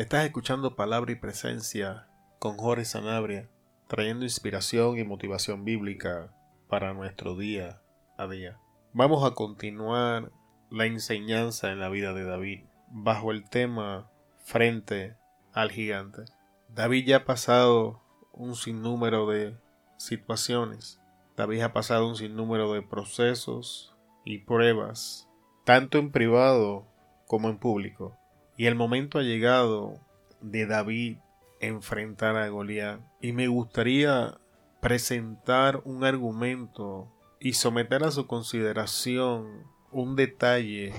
Estás escuchando Palabra y Presencia con Jorge Sanabria, trayendo inspiración y motivación bíblica para nuestro día a día. Vamos a continuar la enseñanza en la vida de David bajo el tema frente al gigante. David ya ha pasado un sinnúmero de situaciones. David ha pasado un sinnúmero de procesos y pruebas, tanto en privado como en público. Y el momento ha llegado de David enfrentar a Goliat. Y me gustaría presentar un argumento y someter a su consideración un detalle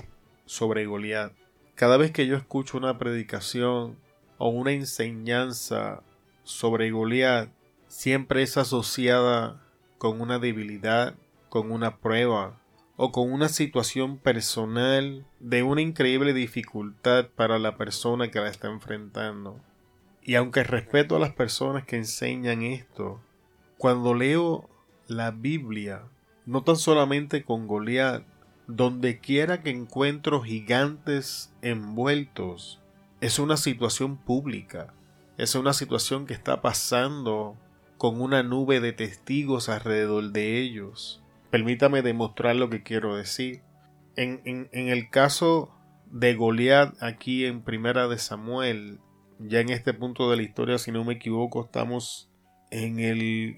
sobre Goliat. Cada vez que yo escucho una predicación o una enseñanza sobre Goliat, siempre es asociada con una debilidad, con una prueba o con una situación personal de una increíble dificultad para la persona que la está enfrentando. Y aunque respeto a las personas que enseñan esto, cuando leo la Biblia, no tan solamente con Goliat, donde quiera que encuentro gigantes envueltos, es una situación pública, es una situación que está pasando con una nube de testigos alrededor de ellos. Permítame demostrar lo que quiero decir. En, el caso de Goliat aquí en Primera de Samuel, ya en este punto de la historia, si no me equivoco, estamos en el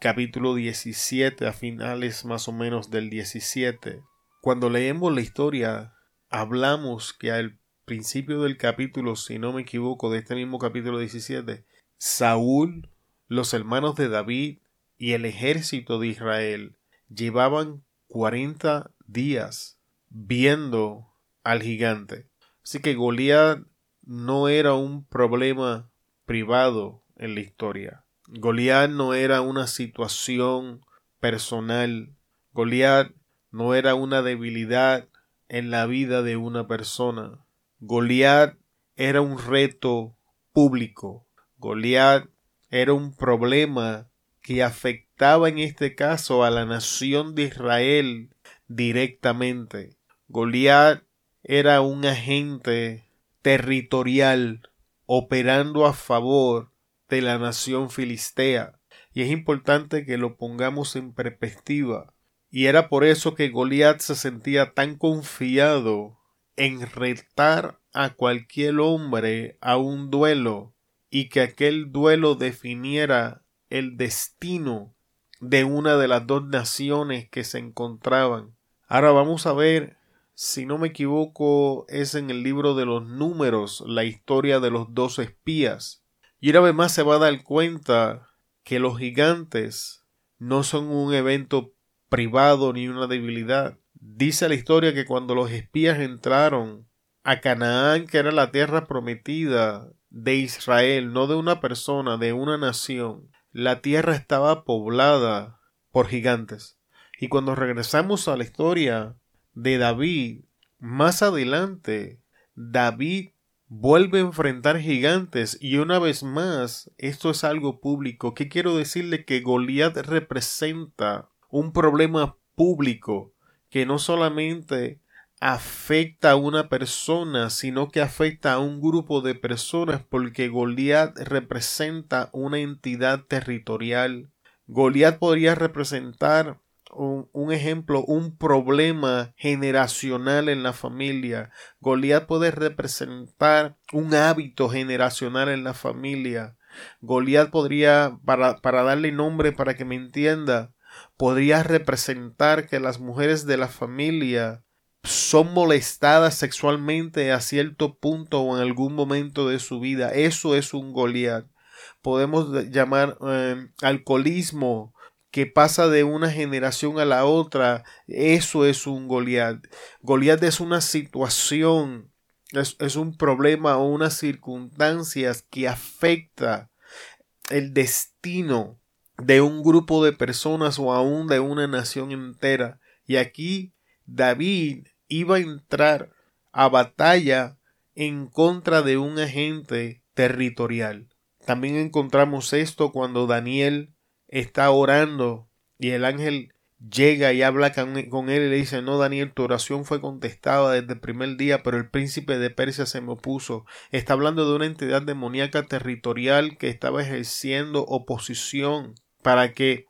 capítulo 17, a finales más o menos del 17. Cuando leemos la historia, hablamos que al principio del capítulo, si no me equivoco, de este mismo capítulo 17, Saúl, los hermanos de David y el ejército de Israel llevaban 40 días viendo al gigante. Así que Goliat no era un problema privado en la historia. Goliat no era una situación personal. Goliat no era una debilidad en la vida de una persona. Goliat era un reto público. Goliat era un problema que afectaba en este caso a la nación de Israel directamente. Goliat era un agente territorial operando a favor de la nación filistea. Y es importante que lo pongamos en perspectiva. Y era por eso que Goliat se sentía tan confiado en retar a cualquier hombre a un duelo y que aquel duelo definiera el destino de una de las dos naciones que se encontraban. Ahora vamos a ver, si no me equivoco, es en el libro de los números la historia de los dos espías. Y una vez más se va a dar cuenta que los gigantes no son un evento privado ni una debilidad. Dice la historia que cuando los espías entraron a Canaán, que era la tierra prometida de Israel, no de una persona, de una nación, la tierra estaba poblada por gigantes. Y cuando regresamos a la historia de David, más adelante, David vuelve a enfrentar gigantes y una vez más, esto es algo público. ¿Qué quiero decirle? Que Goliat representa un problema público que no solamente afecta a una persona, sino que afecta a un grupo de personas porque Goliat representa una entidad territorial. Goliat podría representar un, ejemplo, un problema generacional en la familia. Goliat puede representar un hábito generacional en la familia. Goliat podría, para, para darle nombre para que me entienda, podría representar que las mujeres de la familia son molestadas sexualmente a cierto punto o en algún momento de su vida. Eso es un Goliat. Podemos llamar eh, alcoholismo que pasa de una generación a la otra. Eso es un Goliat. Goliat es una situación, es, es un problema o unas circunstancias que afecta el destino de un grupo de personas o aún de una nación entera. Y aquí David iba a entrar a batalla en contra de un agente territorial. También encontramos esto cuando Daniel está orando y el ángel llega y habla con él y le dice, no, Daniel, tu oración fue contestada desde el primer día, pero el príncipe de Persia se me opuso. Está hablando de una entidad demoníaca territorial que estaba ejerciendo oposición para que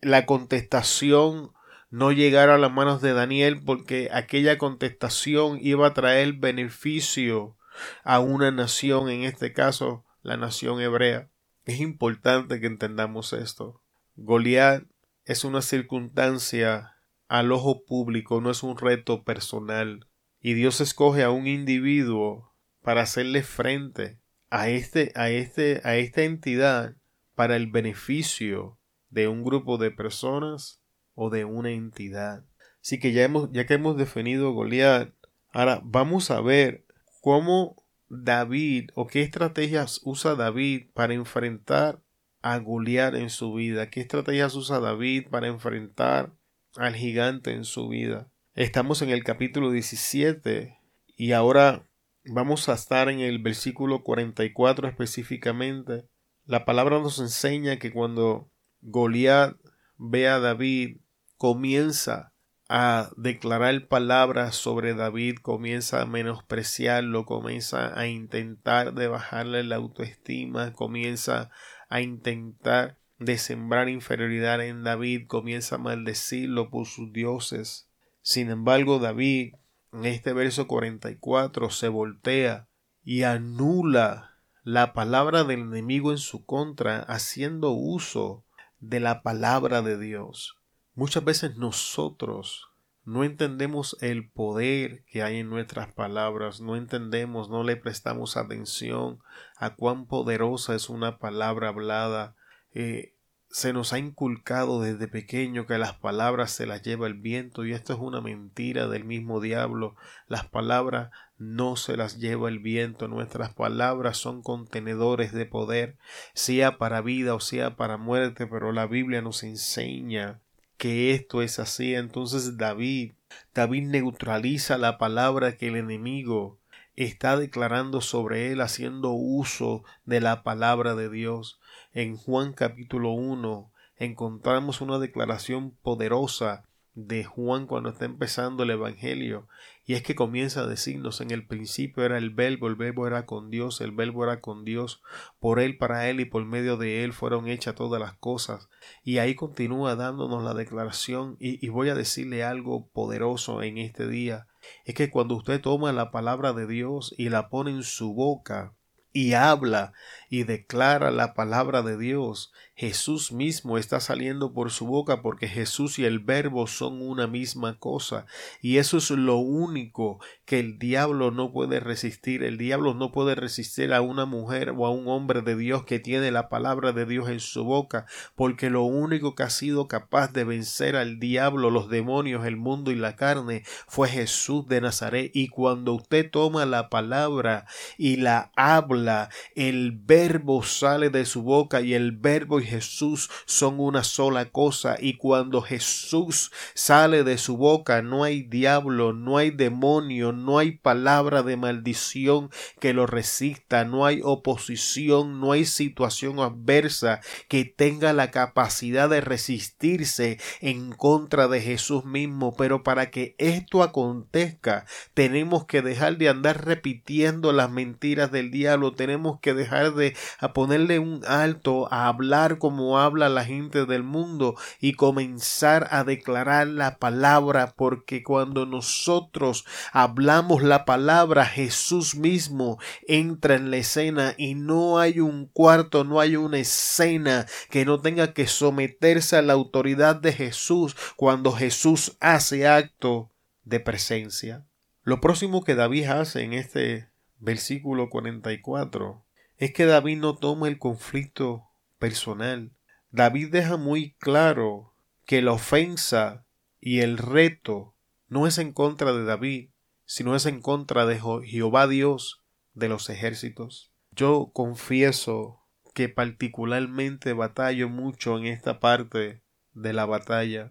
la contestación no llegara a las manos de Daniel, porque aquella contestación iba a traer beneficio a una nación, en este caso la nación hebrea. Es importante que entendamos esto. Goliat es una circunstancia al ojo público, no es un reto personal. Y Dios escoge a un individuo para hacerle frente a este, a este, a esta entidad para el beneficio de un grupo de personas o de una entidad. Así que ya hemos, ya que hemos definido Goliat, ahora vamos a ver cómo David o qué estrategias usa David para enfrentar a Goliat en su vida? ¿Qué estrategias usa David para enfrentar al gigante en su vida? Estamos en el capítulo 17 y ahora vamos a estar en el versículo 44 específicamente. La palabra nos enseña que cuando Goliat ve a David, comienza a declarar palabras sobre David, comienza a menospreciarlo, comienza a intentar de bajarle la autoestima, comienza a intentar de sembrar inferioridad en David, comienza a maldecirlo por sus dioses. Sin embargo, David, en este verso 44, se voltea y anula la palabra del enemigo en su contra, haciendo uso de la palabra de Dios. Muchas veces nosotros no entendemos el poder que hay en nuestras palabras, no entendemos, no le prestamos atención a cuán poderosa es una palabra hablada. Eh, se nos ha inculcado desde pequeño que las palabras se las lleva el viento y esto es una mentira del mismo diablo. Las palabras no se las lleva el viento, nuestras palabras son contenedores de poder, sea para vida o sea para muerte, pero la Biblia nos enseña que esto es así. Entonces David, David neutraliza la palabra que el enemigo está declarando sobre él haciendo uso de la palabra de Dios. En Juan capítulo 1 encontramos una declaración poderosa de Juan cuando está empezando el Evangelio y es que comienza a decirnos en el principio era el verbo, el verbo era con Dios, el verbo era con Dios, por él, para él y por medio de él fueron hechas todas las cosas. Y ahí continúa dándonos la declaración y, y voy a decirle algo poderoso en este día. Es que cuando usted toma la palabra de Dios y la pone en su boca, y habla y declara la palabra de Dios. Jesús mismo está saliendo por su boca porque Jesús y el verbo son una misma cosa y eso es lo único que el diablo no puede resistir. El diablo no puede resistir a una mujer o a un hombre de Dios que tiene la palabra de Dios en su boca porque lo único que ha sido capaz de vencer al diablo, los demonios, el mundo y la carne fue Jesús de Nazaret y cuando usted toma la palabra y la habla, el verbo verbo sale de su boca y el verbo y Jesús son una sola cosa. Y cuando Jesús sale de su boca no hay diablo, no hay demonio, no hay palabra de maldición que lo resista, no hay oposición, no hay situación adversa que tenga la capacidad de resistirse en contra de Jesús mismo, pero para que esto acontezca tenemos que dejar de andar repitiendo las mentiras del diablo, tenemos que dejar de a ponerle un alto, a hablar como habla la gente del mundo y comenzar a declarar la palabra, porque cuando nosotros hablamos la palabra, Jesús mismo entra en la escena y no hay un cuarto, no hay una escena que no tenga que someterse a la autoridad de Jesús cuando Jesús hace acto de presencia. Lo próximo que David hace en este versículo 44 es que David no toma el conflicto personal. David deja muy claro que la ofensa y el reto no es en contra de David, sino es en contra de Jehová Dios de los ejércitos. Yo confieso que particularmente batallo mucho en esta parte de la batalla,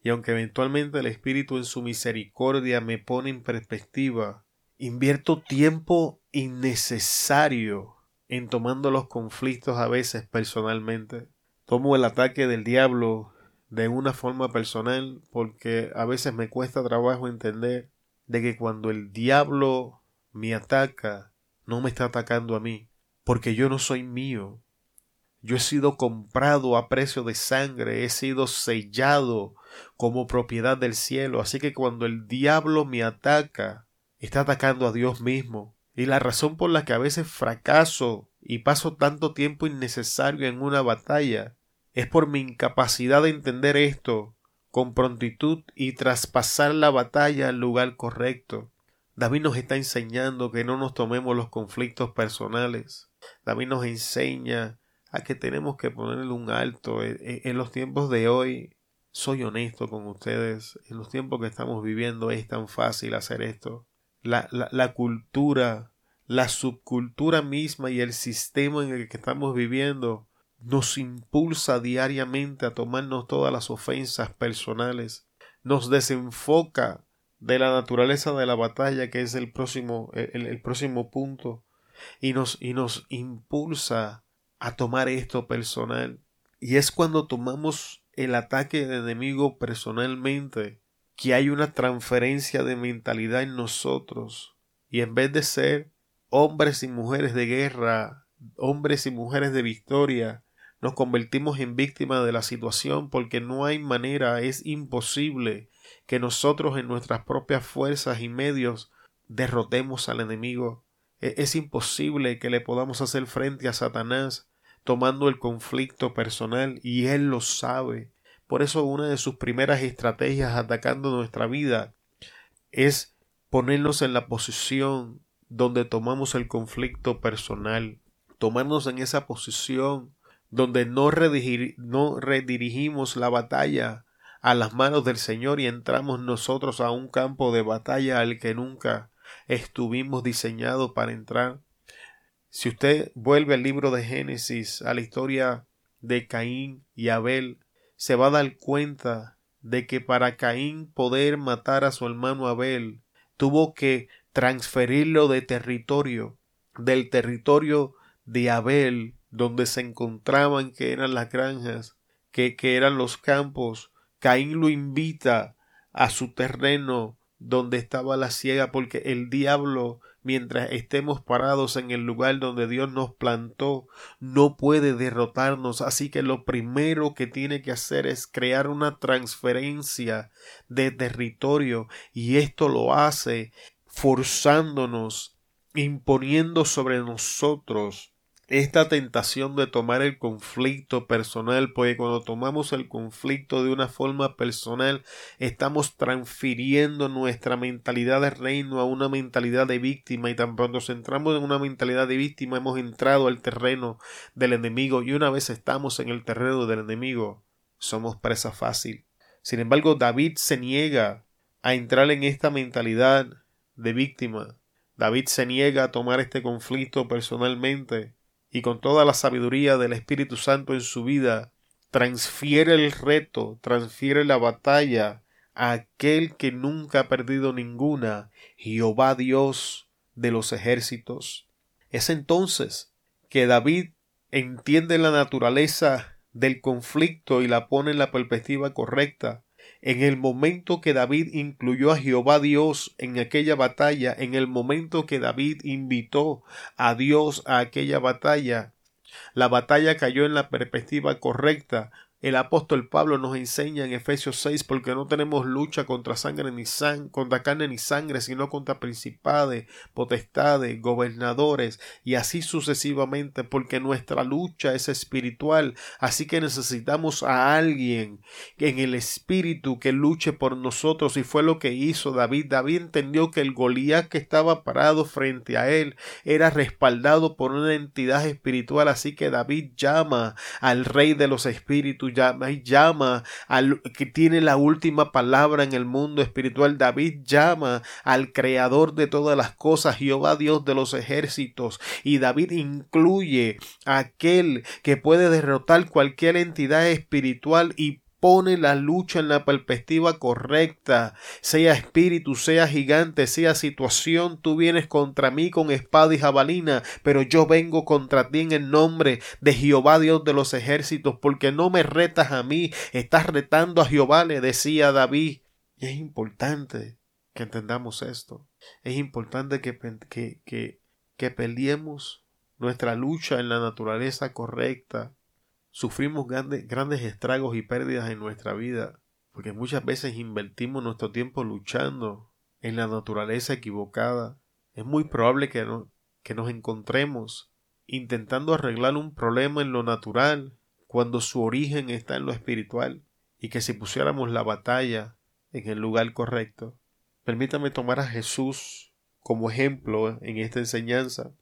y aunque eventualmente el Espíritu en su misericordia me pone en perspectiva, invierto tiempo innecesario en tomando los conflictos a veces personalmente. Tomo el ataque del diablo de una forma personal porque a veces me cuesta trabajo entender de que cuando el diablo me ataca, no me está atacando a mí, porque yo no soy mío. Yo he sido comprado a precio de sangre, he sido sellado como propiedad del cielo, así que cuando el diablo me ataca, está atacando a Dios mismo. Y la razón por la que a veces fracaso y paso tanto tiempo innecesario en una batalla es por mi incapacidad de entender esto con prontitud y traspasar la batalla al lugar correcto. David nos está enseñando que no nos tomemos los conflictos personales. David nos enseña a que tenemos que ponerle un alto. E, e, en los tiempos de hoy, soy honesto con ustedes, en los tiempos que estamos viviendo es tan fácil hacer esto. La, la, cultura, la subcultura misma y el sistema en el que estamos viviendo nos impulsa diariamente a tomarnos todas las ofensas personales, nos desenfoca de la naturaleza de la batalla que es el próximo, el, próximo punto y nos, y nos impulsa a tomar esto personal. Y es cuando tomamos el ataque del enemigo personalmente que hay una transferencia de mentalidad en nosotros y en vez de ser hombres y mujeres de guerra, hombres y mujeres de victoria, nos convertimos en víctimas de la situación porque no hay manera, es imposible que nosotros en nuestras propias fuerzas y medios derrotemos al enemigo. E-, es imposible que le podamos hacer frente a Satanás tomando el conflicto personal y él lo sabe. Por eso una de sus primeras estrategias atacando nuestra vida es ponernos en la posición donde tomamos el conflicto personal, tomarnos en esa posición donde no, no redirigimos la batalla a las manos del Señor y entramos nosotros a un campo de batalla al que nunca estuvimos diseñados para entrar. Si usted vuelve al libro de Génesis, a la historia de Caín y Abel, se va a dar cuenta de que para Caín poder matar a su hermano Abel, tuvo que transferirlo de territorio, del territorio de Abel donde se encontraban que eran las granjas, que, que eran los campos. Caín lo invita a su terreno donde estaba la ciega, porque el diablo, mientras estemos parados en el lugar donde Dios nos plantó, no puede derrotarnos. Así que lo primero que tiene que hacer es crear una transferencia de territorio, y esto lo hace forzándonos, imponiendo sobre nosotros esta tentación de tomar el conflicto personal, porque cuando tomamos el conflicto de una forma personal, estamos transfiriendo nuestra mentalidad de reino a una mentalidad de víctima y tan pronto entramos en una mentalidad de víctima hemos entrado al terreno del enemigo y una vez estamos en el terreno del enemigo, somos presa fácil. Sin embargo, David se niega a entrar en esta mentalidad de víctima. David se niega a tomar este conflicto personalmente y con toda la sabiduría del Espíritu Santo en su vida, transfiere el reto, transfiere la batalla a aquel que nunca ha perdido ninguna, Jehová Dios de los ejércitos. Es entonces que David entiende la naturaleza del conflicto y la pone en la perspectiva correcta en el momento que David incluyó a Jehová Dios en aquella batalla, en el momento que David invitó a Dios a aquella batalla, la batalla cayó en la perspectiva correcta, el apóstol Pablo nos enseña en Efesios 6 porque no tenemos lucha contra sangre ni contra carne ni sangre, sino contra principades, potestades, gobernadores y así sucesivamente, porque nuestra lucha es espiritual, así que necesitamos a alguien en el espíritu que luche por nosotros y fue lo que hizo David. David entendió que el Goliat que estaba parado frente a él era respaldado por una entidad espiritual, así que David llama al rey de los espíritus llama, llama al que tiene la última palabra en el mundo espiritual. David llama al creador de todas las cosas, Jehová Dios de los ejércitos. Y David incluye a aquel que puede derrotar cualquier entidad espiritual y pone la lucha en la perspectiva correcta. Sea espíritu, sea gigante, sea situación, tú vienes contra mí con espada y jabalina, pero yo vengo contra ti en el nombre de Jehová Dios de los ejércitos, porque no me retas a mí, estás retando a Jehová, le decía David. Y es importante que entendamos esto. Es importante que, que, que, que peleemos nuestra lucha en la naturaleza correcta, sufrimos grandes, estragos y pérdidas en nuestra vida, porque muchas veces invertimos nuestro tiempo luchando en la naturaleza equivocada. Es muy probable que, no, que nos encontremos intentando arreglar un problema en lo natural cuando su origen está en lo espiritual y que si pusiéramos la batalla en el lugar correcto. Permítame tomar a Jesús como ejemplo en esta enseñanza.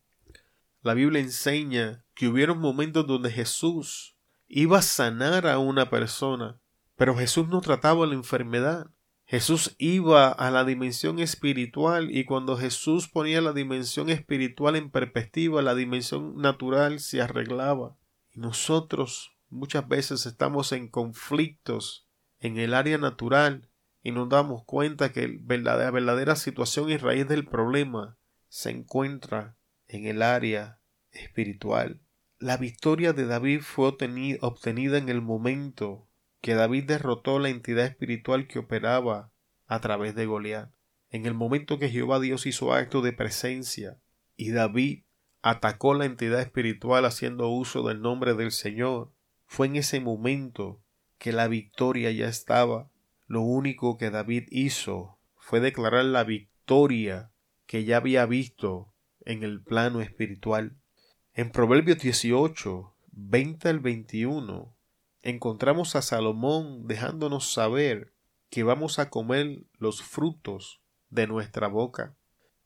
La Biblia enseña que hubieron momentos donde Jesús iba a sanar a una persona, pero Jesús no trataba la enfermedad. Jesús iba a la dimensión espiritual y cuando Jesús ponía la dimensión espiritual en perspectiva, la dimensión natural se arreglaba. Y nosotros muchas veces estamos en conflictos en el área natural y nos damos cuenta que la verdadera situación y raíz del problema se encuentra en el área espiritual. La victoria de David fue obtenida en el momento que David derrotó la entidad espiritual que operaba a través de Goliat. En el momento que Jehová Dios hizo acto de presencia y David atacó la entidad espiritual haciendo uso del nombre del Señor, fue en ese momento que la victoria ya estaba. Lo único que David hizo fue declarar la victoria que ya había visto en el plano espiritual. En Proverbios 18, 20 al 21, encontramos a Salomón dejándonos saber que vamos a comer los frutos de nuestra boca.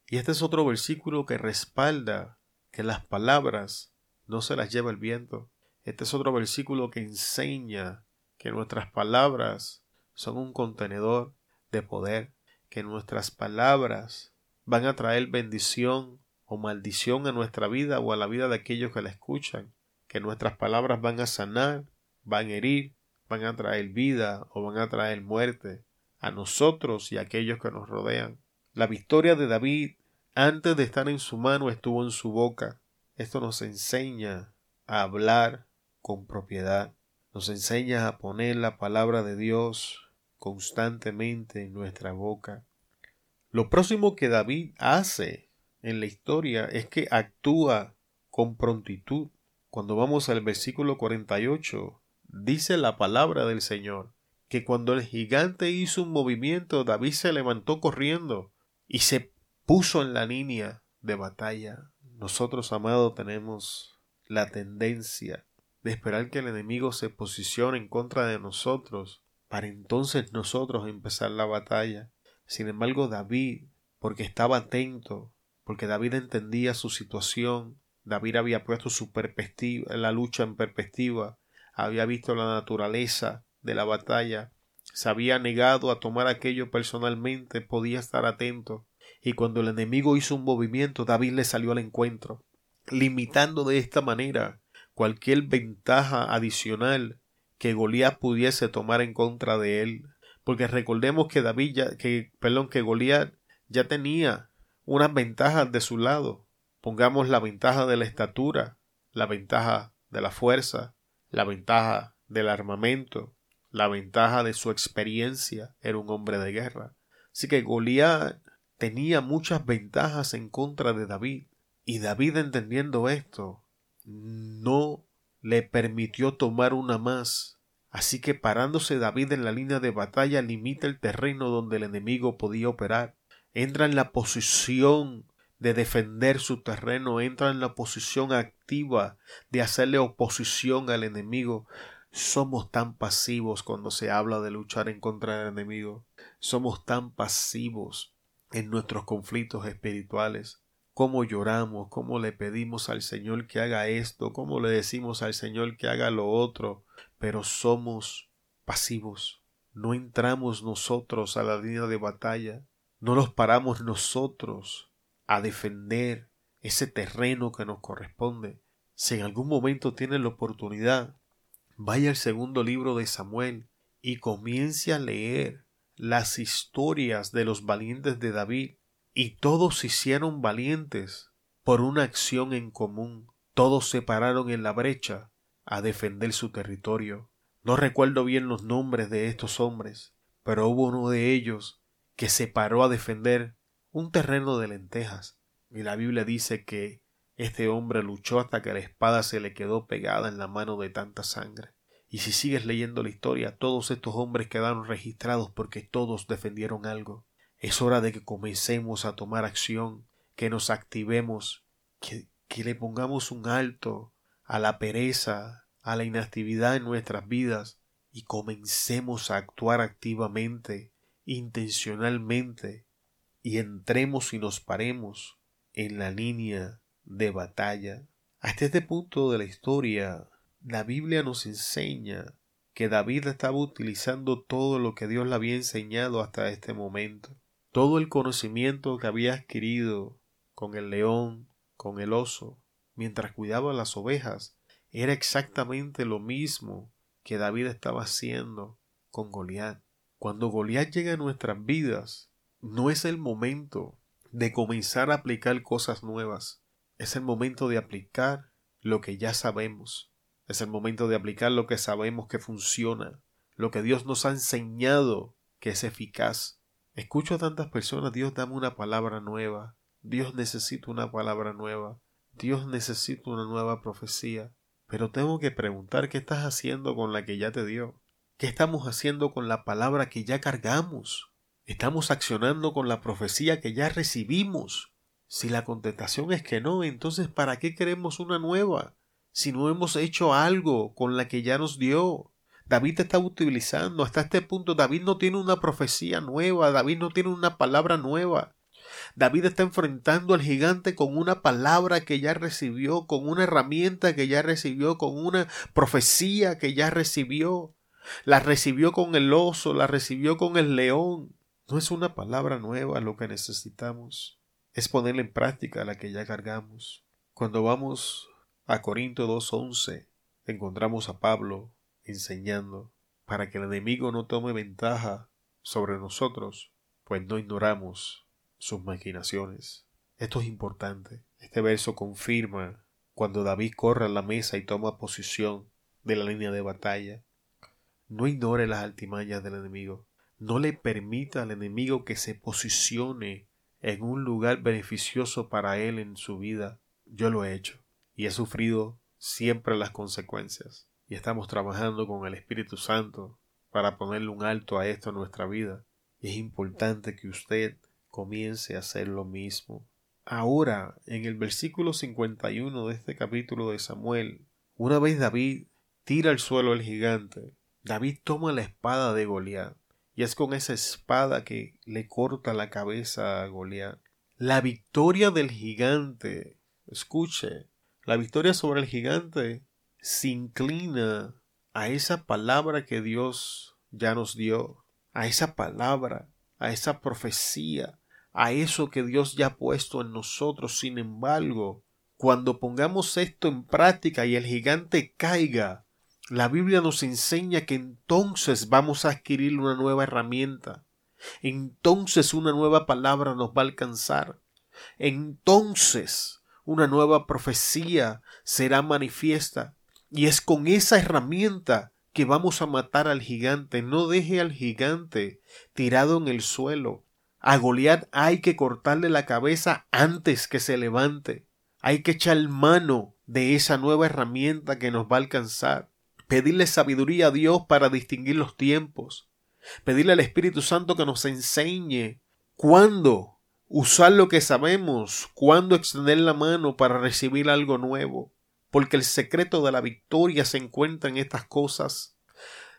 Y este es otro versículo que respalda que las palabras no se las lleva el viento. Este es otro versículo que enseña que nuestras palabras son un contenedor de poder, que nuestras palabras van a traer bendición o maldición a nuestra vida o a la vida de aquellos que la escuchan, que nuestras palabras van a sanar, van a herir, van a traer vida o van a traer muerte a nosotros y a aquellos que nos rodean. La victoria de David antes de estar en su mano estuvo en su boca. Esto nos enseña a hablar con propiedad. Nos enseña a poner la palabra de Dios constantemente en nuestra boca. Lo próximo que David hace en la historia es que actúa con prontitud. Cuando vamos al versículo 48, dice la palabra del Señor que cuando el gigante hizo un movimiento, David se levantó corriendo y se puso en la línea de batalla. Nosotros, amados, tenemos la tendencia de esperar que el enemigo se posicione en contra de nosotros para entonces nosotros empezar la batalla. Sin embargo, David, porque estaba atento porque David entendía su situación, David había puesto su perspectiva, la lucha en perspectiva, había visto la naturaleza de la batalla, se había negado a tomar aquello personalmente, podía estar atento, y cuando el enemigo hizo un movimiento, David le salió al encuentro, limitando de esta manera cualquier ventaja adicional que Goliat pudiese tomar en contra de él. Porque recordemos que David que, perdón, que Goliat ya tenía unas ventajas de su lado. Pongamos la ventaja de la estatura, la ventaja de la fuerza, la ventaja del armamento, la ventaja de su experiencia, era un hombre de guerra. Así que Goliat tenía muchas ventajas en contra de David, y David entendiendo esto, no le permitió tomar una más. Así que parándose David en la línea de batalla limita el terreno donde el enemigo podía operar entra en la posición de defender su terreno, entra en la posición activa de hacerle oposición al enemigo. Somos tan pasivos cuando se habla de luchar en contra del enemigo. Somos tan pasivos en nuestros conflictos espirituales. Cómo lloramos, cómo le pedimos al Señor que haga esto, cómo le decimos al Señor que haga lo otro, pero somos pasivos. No entramos nosotros a la línea de batalla no nos paramos nosotros a defender ese terreno que nos corresponde. Si en algún momento tienen la oportunidad, vaya al segundo libro de Samuel y comience a leer las historias de los valientes de David, y todos se hicieron valientes por una acción en común. Todos se pararon en la brecha a defender su territorio. No recuerdo bien los nombres de estos hombres, pero hubo uno de ellos que se paró a defender un terreno de lentejas. Y la Biblia dice que este hombre luchó hasta que la espada se le quedó pegada en la mano de tanta sangre. Y si sigues leyendo la historia, todos estos hombres quedaron registrados porque todos defendieron algo. Es hora de que comencemos a tomar acción, que nos activemos, que, que le pongamos un alto a la pereza, a la inactividad en nuestras vidas y comencemos a actuar activamente, intencionalmente, y entremos y nos paremos en la línea de batalla. Hasta este punto de la historia, la Biblia nos enseña que David estaba utilizando todo lo que Dios le había enseñado hasta este momento. Todo el conocimiento que había adquirido con el león, con el oso, mientras cuidaba las ovejas, era exactamente lo mismo que David estaba haciendo con Goliat. Cuando Goliat llega a nuestras vidas, no es el momento de comenzar a aplicar cosas nuevas. Es el momento de aplicar lo que ya sabemos. Es el momento de aplicar lo que sabemos que funciona, lo que Dios nos ha enseñado que es eficaz. Escucho a tantas personas, Dios dame una palabra nueva, Dios necesita una palabra nueva, Dios necesita una nueva profecía. Pero tengo que preguntar qué estás haciendo con la que ya te dio. ¿Qué estamos haciendo con la palabra que ya cargamos? ¿Estamos accionando con la profecía que ya recibimos? Si la contestación es que no, entonces ¿para qué queremos una nueva? Si no hemos hecho algo con la que ya nos dio. David está utilizando. Hasta este punto David no tiene una profecía nueva, David no tiene una palabra nueva. David está enfrentando al gigante con una palabra que ya recibió, con una herramienta que ya recibió, con una profecía que ya recibió. La recibió con el oso, la recibió con el león. No es una palabra nueva lo que necesitamos, es ponerla en práctica la que ya cargamos. Cuando vamos a Corinto 2.11, encontramos a Pablo enseñando para que el enemigo no tome ventaja sobre nosotros, pues no ignoramos sus maquinaciones. Esto es importante. Este verso confirma cuando David corre a la mesa y toma posición de la línea de batalla. No ignore las altimañas del enemigo. No le permita al enemigo que se posicione en un lugar beneficioso para él en su vida. Yo lo he hecho y he sufrido siempre las consecuencias. Y estamos trabajando con el Espíritu Santo para ponerle un alto a esto en nuestra vida. Y es importante que usted comience a hacer lo mismo. Ahora, en el versículo 51 de este capítulo de Samuel, una vez David tira al suelo al gigante, David toma la espada de Goliat, y es con esa espada que le corta la cabeza a Goliat. La victoria del gigante, escuche, la victoria sobre el gigante se inclina a esa palabra que Dios ya nos dio, a esa palabra, a esa profecía, a eso que Dios ya ha puesto en nosotros. Sin embargo, cuando pongamos esto en práctica y el gigante caiga, la Biblia nos enseña que entonces vamos a adquirir una nueva herramienta. Entonces una nueva palabra nos va a alcanzar. Entonces una nueva profecía será manifiesta. Y es con esa herramienta que vamos a matar al gigante. No deje al gigante tirado en el suelo. A Goliat hay que cortarle la cabeza antes que se levante. Hay que echar mano de esa nueva herramienta que nos va a alcanzar. Pedirle sabiduría a Dios para distinguir los tiempos. Pedirle al Espíritu Santo que nos enseñe cuándo usar lo que sabemos, cuándo extender la mano para recibir algo nuevo. Porque el secreto de la victoria se encuentra en estas cosas.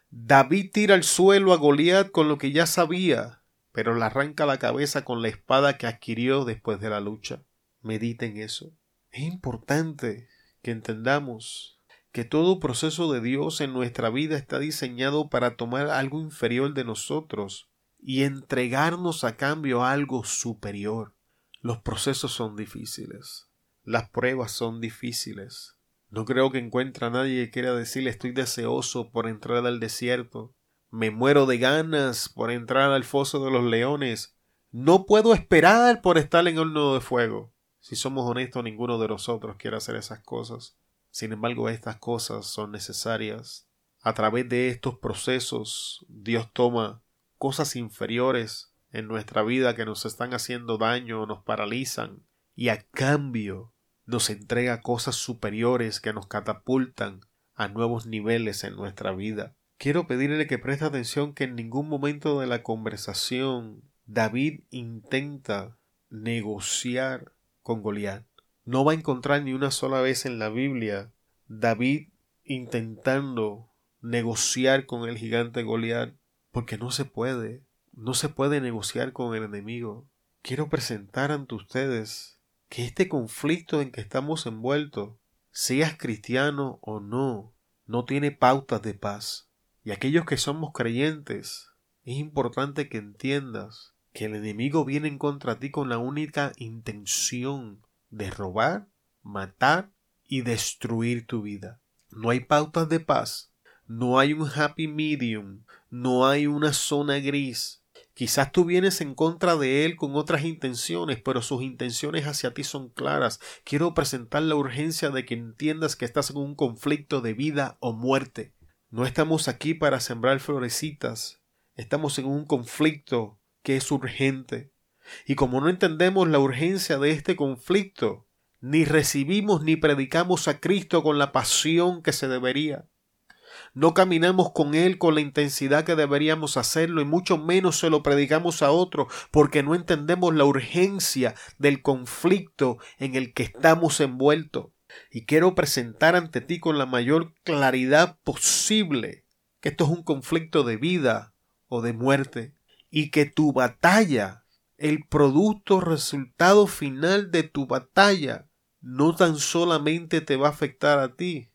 David tira al suelo a Goliat con lo que ya sabía, pero le arranca la cabeza con la espada que adquirió después de la lucha. Mediten eso. Es importante que entendamos que todo proceso de Dios en nuestra vida está diseñado para tomar algo inferior de nosotros y entregarnos a cambio a algo superior. Los procesos son difíciles. Las pruebas son difíciles. No creo que encuentre a nadie que quiera decirle estoy deseoso por entrar al desierto Me muero de ganas por entrar al foso de los leones. No puedo esperar por estar en el horno de fuego. Si somos honestos, ninguno de nosotros quiere hacer esas cosas. Sin embargo, estas cosas son necesarias. A través de estos procesos, Dios toma cosas inferiores en nuestra vida que nos están haciendo daño nos paralizan y a cambio nos entrega cosas superiores que nos catapultan a nuevos niveles en nuestra vida. Quiero pedirle que preste atención que en ningún momento de la conversación David intenta negociar con Goliat. No va a encontrar ni una sola vez en la Biblia David intentando negociar con el gigante Goliat, porque no se puede, no se puede negociar con el enemigo. Quiero presentar ante ustedes que este conflicto en que estamos envueltos, seas cristiano o no, no tiene pautas de paz. Y aquellos que somos creyentes, es importante que entiendas que el enemigo viene en contra ti con la única intención de robar, matar y destruir tu vida. No hay pautas de paz, no hay un happy medium, no hay una zona gris. Quizás tú vienes en contra de él con otras intenciones, pero sus intenciones hacia ti son claras. Quiero presentar la urgencia de que entiendas que estás en un conflicto de vida o muerte. No estamos aquí para sembrar florecitas, estamos en un conflicto que es urgente. Y como no entendemos la urgencia de este conflicto, ni recibimos ni predicamos a Cristo con la pasión que se debería. No caminamos con Él con la intensidad que deberíamos hacerlo y mucho menos se lo predicamos a otro porque no entendemos la urgencia del conflicto en el que estamos envueltos. Y quiero presentar ante ti con la mayor claridad posible que esto es un conflicto de vida o de muerte y que tu batalla, el producto resultado final de tu batalla, no tan solamente te va a afectar a ti,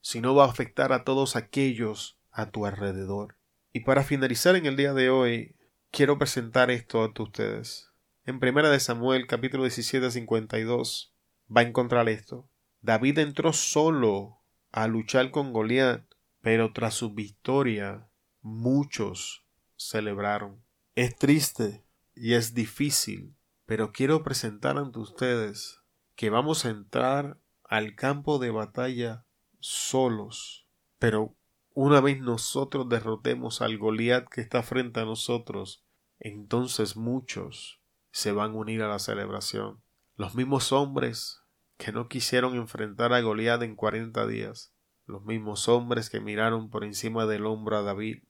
sino va a afectar a todos aquellos a tu alrededor. Y para finalizar en el día de hoy, quiero presentar esto a ustedes. En primera de Samuel, capítulo 17, 52, va a encontrar esto. David entró solo a luchar con Goliat, pero tras su victoria, muchos celebraron. Es triste y es difícil, pero quiero presentar ante ustedes que vamos a entrar al campo de batalla solos, pero una vez nosotros derrotemos al Goliat que está frente a nosotros, entonces muchos se van a unir a la celebración. Los mismos hombres que no quisieron enfrentar a Goliat en cuarenta días, los mismos hombres que miraron por encima del hombro a David,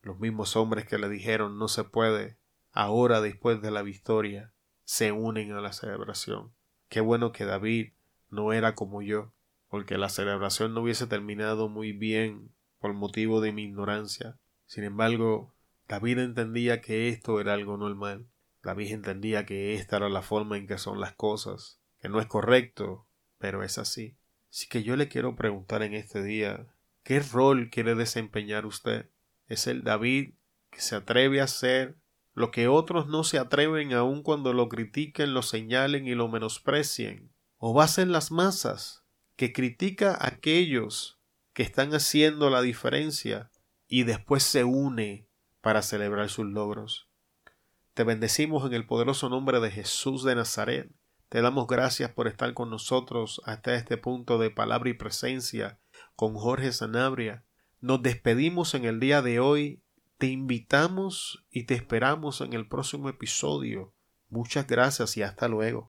los mismos hombres que le dijeron no se puede, ahora después de la victoria, se unen a la celebración. Qué bueno que David no era como yo, porque la celebración no hubiese terminado muy bien por motivo de mi ignorancia. Sin embargo, David entendía que esto era algo normal. David entendía que esta era la forma en que son las cosas, que no es correcto, pero es así. Así que yo le quiero preguntar en este día, ¿qué rol quiere desempeñar usted? es el David que se atreve a hacer lo que otros no se atreven aun cuando lo critiquen, lo señalen y lo menosprecien. O va a ser las masas que critica a aquellos que están haciendo la diferencia y después se une para celebrar sus logros. Te bendecimos en el poderoso nombre de Jesús de Nazaret. Te damos gracias por estar con nosotros hasta este punto de palabra y presencia con Jorge Sanabria. Nos despedimos en el día de hoy. Te invitamos y te esperamos en el próximo episodio. Muchas gracias y hasta luego.